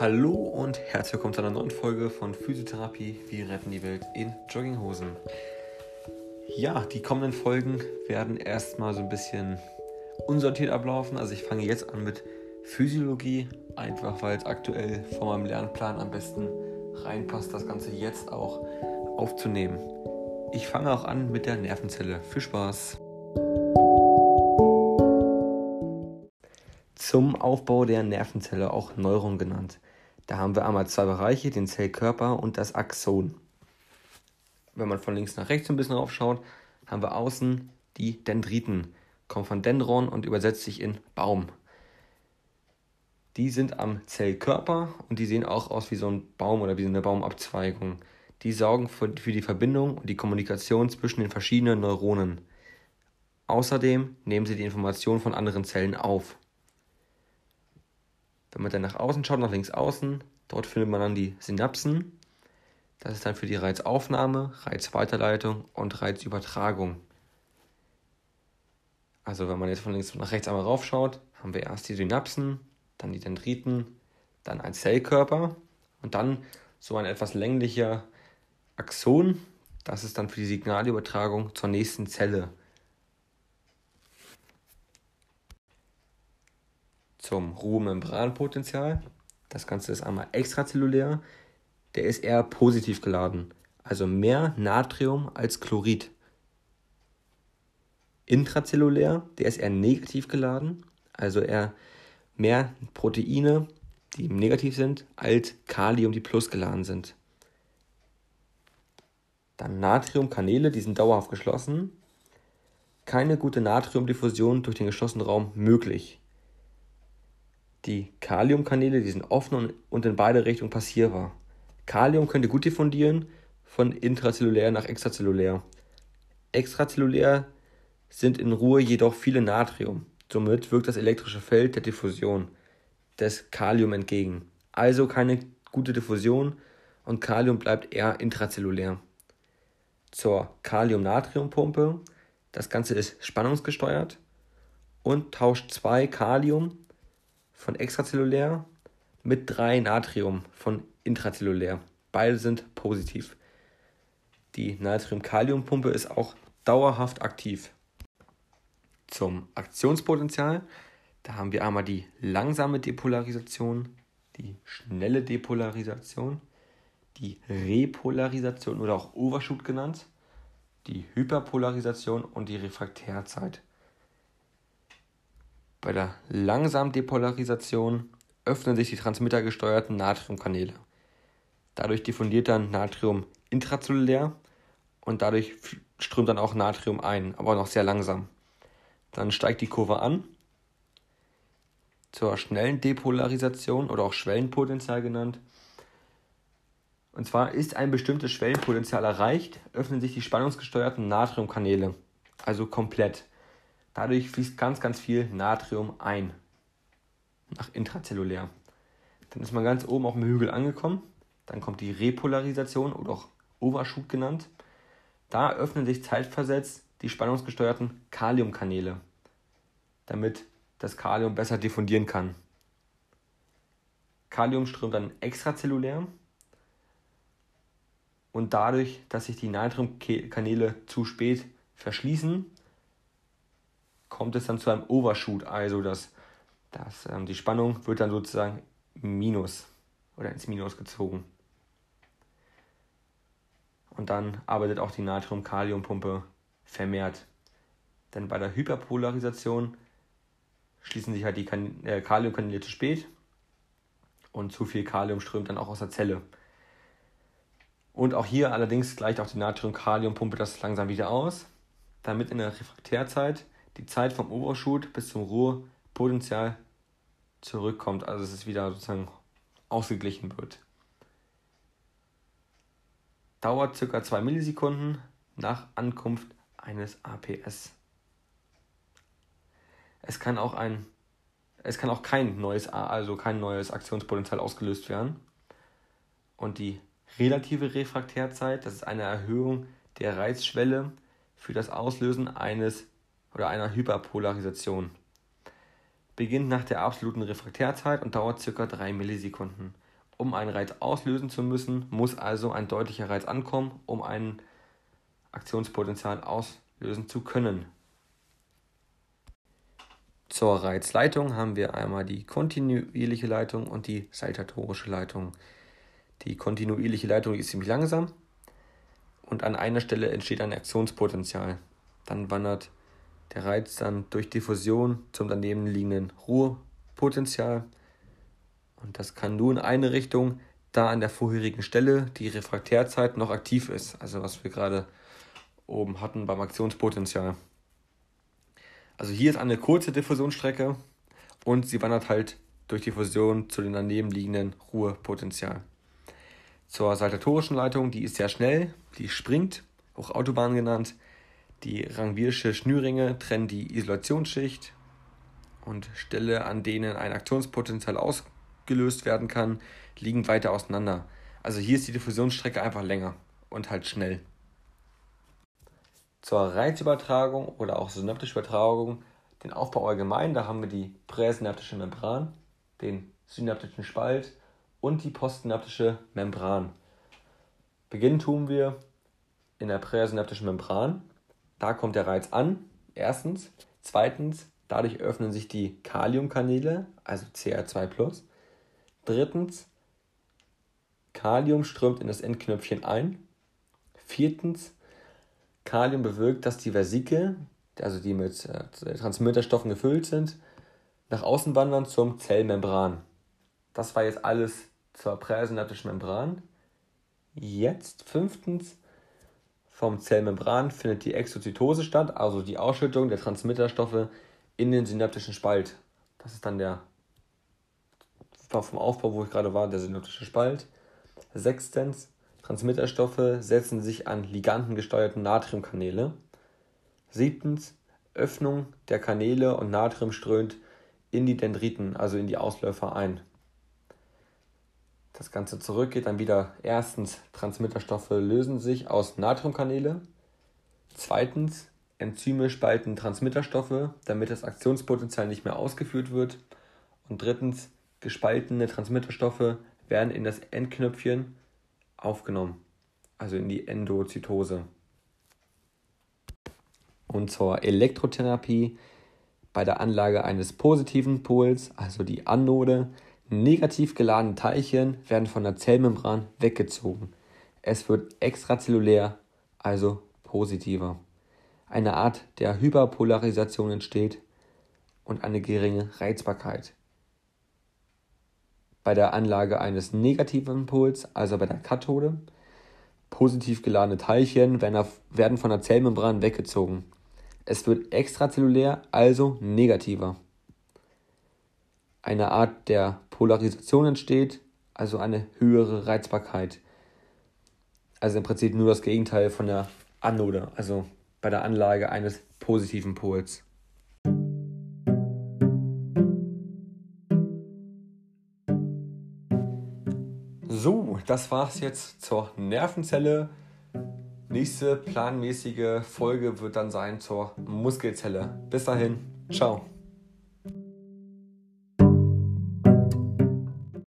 Hallo und herzlich willkommen zu einer neuen Folge von Physiotherapie. Wir retten die Welt in Jogginghosen. Ja, die kommenden Folgen werden erstmal so ein bisschen unsortiert ablaufen. Also ich fange jetzt an mit Physiologie, einfach weil es aktuell von meinem Lernplan am besten reinpasst, das Ganze jetzt auch aufzunehmen. Ich fange auch an mit der Nervenzelle. Viel Spaß! Zum Aufbau der Nervenzelle, auch Neuron genannt. Da haben wir einmal zwei Bereiche, den Zellkörper und das Axon. Wenn man von links nach rechts ein bisschen aufschaut, haben wir außen die Dendriten, kommt von Dendron und übersetzt sich in Baum. Die sind am Zellkörper und die sehen auch aus wie so ein Baum oder wie eine Baumabzweigung. Die sorgen für die Verbindung und die Kommunikation zwischen den verschiedenen Neuronen. Außerdem nehmen sie die Informationen von anderen Zellen auf. Wenn man dann nach außen schaut, nach links außen, dort findet man dann die Synapsen. Das ist dann für die Reizaufnahme, Reizweiterleitung und Reizübertragung. Also wenn man jetzt von links nach rechts einmal raufschaut, haben wir erst die Synapsen, dann die Dendriten, dann ein Zellkörper und dann so ein etwas länglicher Axon. Das ist dann für die Signalübertragung zur nächsten Zelle. Zum Ruhemembranpotenzial. Das Ganze ist einmal extrazellulär. Der ist eher positiv geladen, also mehr Natrium als Chlorid. Intrazellulär, der ist eher negativ geladen, also eher mehr Proteine, die negativ sind, als Kalium, die plus geladen sind. Dann Natriumkanäle, die sind dauerhaft geschlossen. Keine gute Natriumdiffusion durch den geschlossenen Raum möglich. Die Kaliumkanäle, die sind offen und in beide Richtungen passierbar. Kalium könnte gut diffundieren von intrazellulär nach extrazellulär. Extrazellulär sind in Ruhe jedoch viele Natrium. Somit wirkt das elektrische Feld der Diffusion des Kalium entgegen. Also keine gute Diffusion und Kalium bleibt eher intrazellulär. Zur Kalium-Natrium-Pumpe. Das Ganze ist spannungsgesteuert und tauscht zwei Kalium von extrazellulär mit 3 Natrium von intrazellulär. Beide sind positiv. Die Natrium-Kalium-Pumpe ist auch dauerhaft aktiv. Zum Aktionspotenzial, da haben wir einmal die langsame Depolarisation, die schnelle Depolarisation, die Repolarisation oder auch Overshoot genannt, die Hyperpolarisation und die Refraktärzeit. Bei der langsamen Depolarisation öffnen sich die transmittergesteuerten Natriumkanäle. Dadurch diffundiert dann Natrium intrazellulär und dadurch strömt dann auch Natrium ein, aber noch sehr langsam. Dann steigt die Kurve an zur schnellen Depolarisation oder auch Schwellenpotenzial genannt. Und zwar ist ein bestimmtes Schwellenpotenzial erreicht, öffnen sich die spannungsgesteuerten Natriumkanäle, also komplett. Dadurch fließt ganz, ganz viel Natrium ein. Nach intrazellulär. Dann ist man ganz oben auf dem Hügel angekommen. Dann kommt die Repolarisation oder auch Overshoot genannt. Da öffnen sich zeitversetzt die spannungsgesteuerten Kaliumkanäle, damit das Kalium besser diffundieren kann. Kalium strömt dann extrazellulär und dadurch, dass sich die Natriumkanäle zu spät verschließen, kommt es dann zu einem Overshoot, also das, das, ähm, die Spannung wird dann sozusagen Minus oder ins Minus gezogen. Und dann arbeitet auch die Natrium-Kalium-Pumpe vermehrt. Denn bei der Hyperpolarisation schließen sich halt die äh, Kaliumkanäle zu spät und zu viel Kalium strömt dann auch aus der Zelle. Und auch hier allerdings gleicht auch die Natrium-Kalium-Pumpe das langsam wieder aus, damit in der Refraktärzeit die Zeit vom Overshoot bis zum Ruhepotenzial zurückkommt, also dass es wieder sozusagen ausgeglichen wird. Dauert ca. 2 Millisekunden nach Ankunft eines APS. Es kann auch ein es kann auch kein neues also kein neues Aktionspotenzial ausgelöst werden. Und die relative Refraktärzeit, das ist eine Erhöhung der Reizschwelle für das Auslösen eines oder einer Hyperpolarisation. Beginnt nach der absoluten Refraktärzeit und dauert ca. 3 Millisekunden um einen Reiz auslösen zu müssen, muss also ein deutlicher Reiz ankommen, um ein Aktionspotenzial auslösen zu können. Zur Reizleitung haben wir einmal die kontinuierliche Leitung und die saltatorische Leitung. Die kontinuierliche Leitung ist ziemlich langsam und an einer Stelle entsteht ein Aktionspotenzial. Dann wandert der Reiz dann durch Diffusion zum daneben liegenden Ruhepotenzial und das kann nur in eine Richtung, da an der vorherigen Stelle die Refraktärzeit noch aktiv ist, also was wir gerade oben hatten beim Aktionspotenzial. Also hier ist eine kurze Diffusionsstrecke und sie wandert halt durch Diffusion zu den daneben liegenden Ruhepotenzial. Zur saltatorischen Leitung, die ist sehr schnell, die springt, auch Autobahn genannt. Die Rangiersche Schnürringe trennen die Isolationsschicht und Stelle, an denen ein Aktionspotenzial ausgelöst werden kann, liegen weiter auseinander. Also hier ist die Diffusionsstrecke einfach länger und halt schnell. Zur Reizübertragung oder auch synaptische Übertragung, den Aufbau allgemein, da haben wir die präsynaptische Membran, den synaptischen Spalt und die postsynaptische Membran. Beginnen tun wir in der präsynaptischen Membran. Da kommt der Reiz an, erstens. Zweitens, dadurch öffnen sich die Kaliumkanäle, also CR2+. Drittens, Kalium strömt in das Endknöpfchen ein. Viertens, Kalium bewirkt, dass die Versikel, also die mit äh, Transmitterstoffen gefüllt sind, nach außen wandern zum Zellmembran. Das war jetzt alles zur präsynaptischen Membran. Jetzt fünftens, vom Zellmembran findet die Exozytose statt, also die Ausschüttung der Transmitterstoffe in den synaptischen Spalt. Das ist dann der vom Aufbau, wo ich gerade war, der synaptische Spalt. Sechstens, Transmitterstoffe setzen sich an ligandengesteuerte Natriumkanäle. Siebtens, Öffnung der Kanäle und Natrium strömt in die Dendriten, also in die Ausläufer ein das Ganze zurück, geht dann wieder erstens, Transmitterstoffe lösen sich aus Natriumkanäle. Zweitens, Enzyme spalten Transmitterstoffe, damit das Aktionspotenzial nicht mehr ausgeführt wird. Und drittens, gespaltene Transmitterstoffe werden in das Endknöpfchen aufgenommen, also in die Endozytose. Und zur Elektrotherapie bei der Anlage eines positiven Pols, also die Anode, Negativ geladene Teilchen werden von der Zellmembran weggezogen. Es wird extrazellulär, also positiver. Eine Art der Hyperpolarisation entsteht und eine geringe Reizbarkeit. Bei der Anlage eines negativen Pols, also bei der Kathode, positiv geladene Teilchen werden von der Zellmembran weggezogen. Es wird extrazellulär, also negativer. Eine Art der Polarisation entsteht, also eine höhere Reizbarkeit. Also im Prinzip nur das Gegenteil von der Anode, also bei der Anlage eines positiven Pols. So, das war's jetzt zur Nervenzelle. Nächste planmäßige Folge wird dann sein zur Muskelzelle. Bis dahin, ciao.